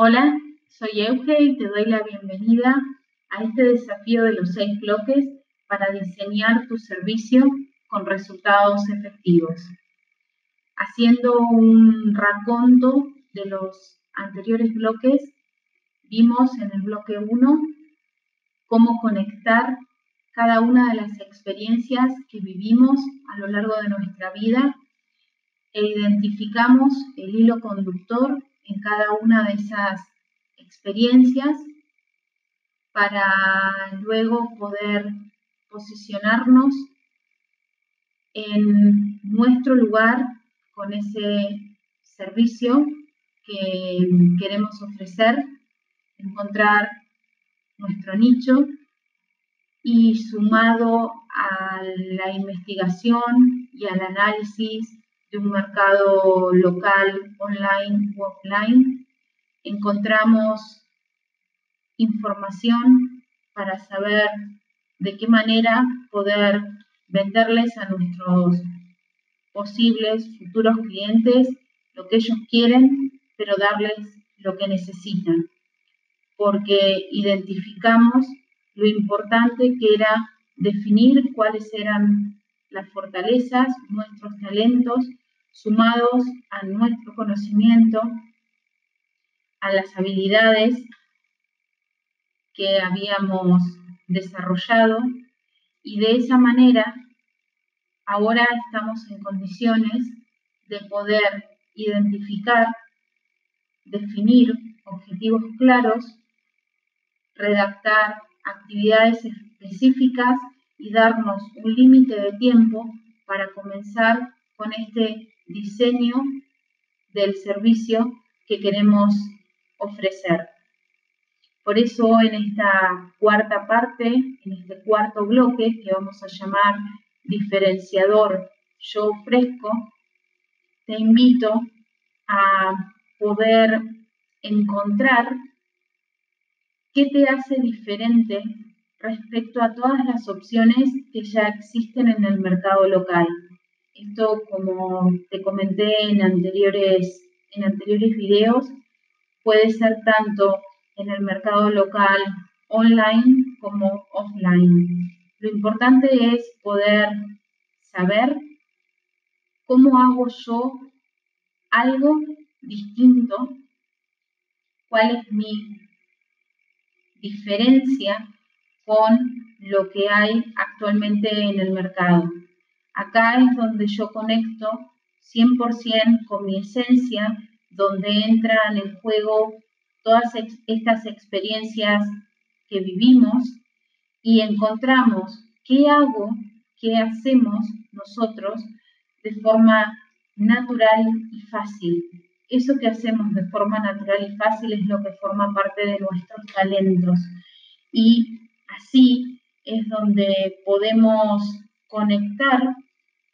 Hola, soy Euge y te doy la bienvenida a este desafío de los seis bloques para diseñar tu servicio con resultados efectivos. Haciendo un raconto de los anteriores bloques, vimos en el bloque 1 cómo conectar cada una de las experiencias que vivimos a lo largo de nuestra vida e identificamos el hilo conductor en cada una de esas experiencias para luego poder posicionarnos en nuestro lugar con ese servicio que queremos ofrecer, encontrar nuestro nicho y sumado a la investigación y al análisis de un mercado local, online o offline, encontramos información para saber de qué manera poder venderles a nuestros posibles futuros clientes lo que ellos quieren, pero darles lo que necesitan, porque identificamos lo importante que era definir cuáles eran las fortalezas, nuestros talentos, sumados a nuestro conocimiento, a las habilidades que habíamos desarrollado. Y de esa manera ahora estamos en condiciones de poder identificar, definir objetivos claros, redactar actividades específicas y darnos un límite de tiempo para comenzar con este diseño del servicio que queremos ofrecer. Por eso en esta cuarta parte, en este cuarto bloque que vamos a llamar diferenciador yo ofrezco, te invito a poder encontrar qué te hace diferente respecto a todas las opciones que ya existen en el mercado local. Esto, como te comenté en anteriores, en anteriores videos, puede ser tanto en el mercado local online como offline. Lo importante es poder saber cómo hago yo algo distinto, cuál es mi diferencia con lo que hay actualmente en el mercado. Acá es donde yo conecto 100% con mi esencia, donde entran en juego todas estas experiencias que vivimos y encontramos qué hago, qué hacemos nosotros de forma natural y fácil. Eso que hacemos de forma natural y fácil es lo que forma parte de nuestros talentos. Y así es donde podemos conectar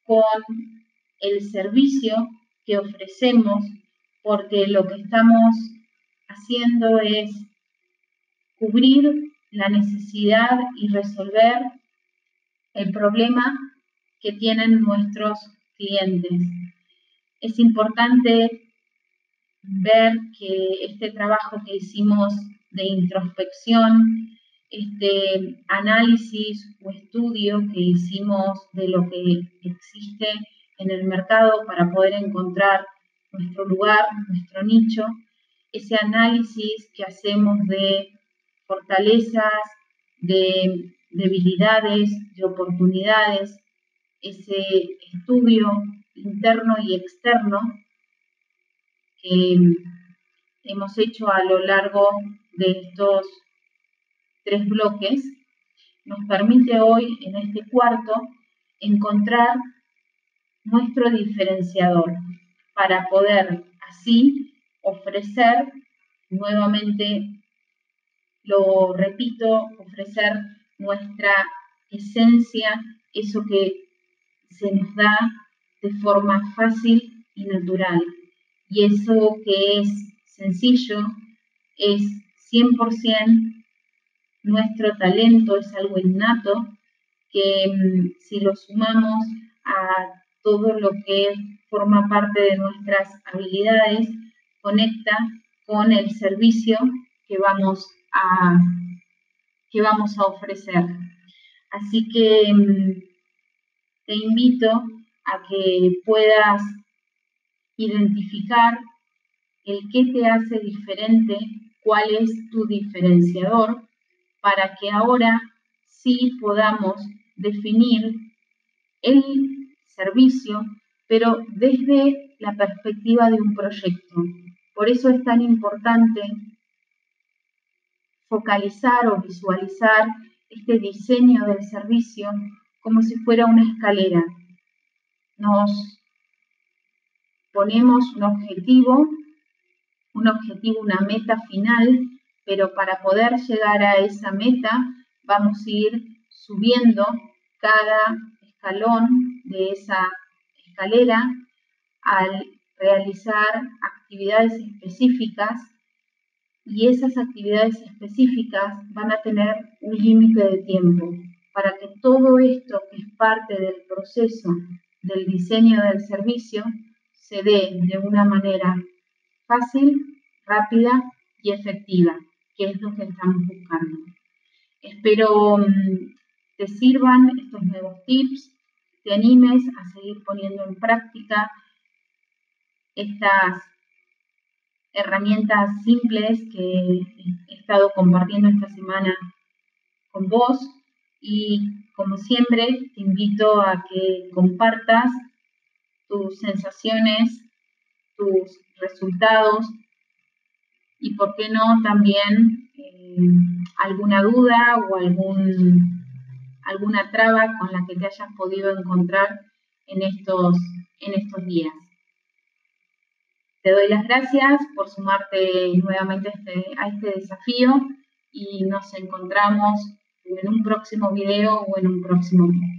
con el servicio que ofrecemos, porque lo que estamos haciendo es cubrir la necesidad y resolver el problema que tienen nuestros clientes. Es importante ver que este trabajo que hicimos de introspección este análisis o estudio que hicimos de lo que existe en el mercado para poder encontrar nuestro lugar, nuestro nicho, ese análisis que hacemos de fortalezas, de debilidades, de oportunidades, ese estudio interno y externo que hemos hecho a lo largo de estos tres bloques, nos permite hoy, en este cuarto, encontrar nuestro diferenciador para poder así ofrecer nuevamente, lo repito, ofrecer nuestra esencia, eso que se nos da de forma fácil y natural. Y eso que es sencillo es 100% nuestro talento es algo innato que mm, si lo sumamos a todo lo que forma parte de nuestras habilidades, conecta con el servicio que vamos a, que vamos a ofrecer. Así que mm, te invito a que puedas identificar el qué te hace diferente, cuál es tu diferenciador, para que ahora sí podamos definir el servicio, pero desde la perspectiva de un proyecto. Por eso es tan importante focalizar o visualizar este diseño del servicio como si fuera una escalera. Nos ponemos un objetivo, un objetivo, una meta final, pero para poder llegar a esa meta vamos a ir subiendo cada escalón de esa escalera al realizar actividades específicas. Y esas actividades específicas van a tener un límite de tiempo. Para que todo esto que es parte del proceso del diseño del servicio se dé de una manera fácil, rápida y efectiva, que es lo que estamos buscando. Espero mm, te sirvan estos nuevos tips, te animes a seguir poniendo en práctica estas herramientas simples que he estado compartiendo esta semana con vos y como siempre te invito a que compartas tus sensaciones, tus resultados y por qué no también eh, alguna duda o algún, alguna traba con la que te hayas podido encontrar en estos, en estos días. Te doy las gracias por sumarte nuevamente a este, a este desafío y nos encontramos en un próximo video o en un próximo video.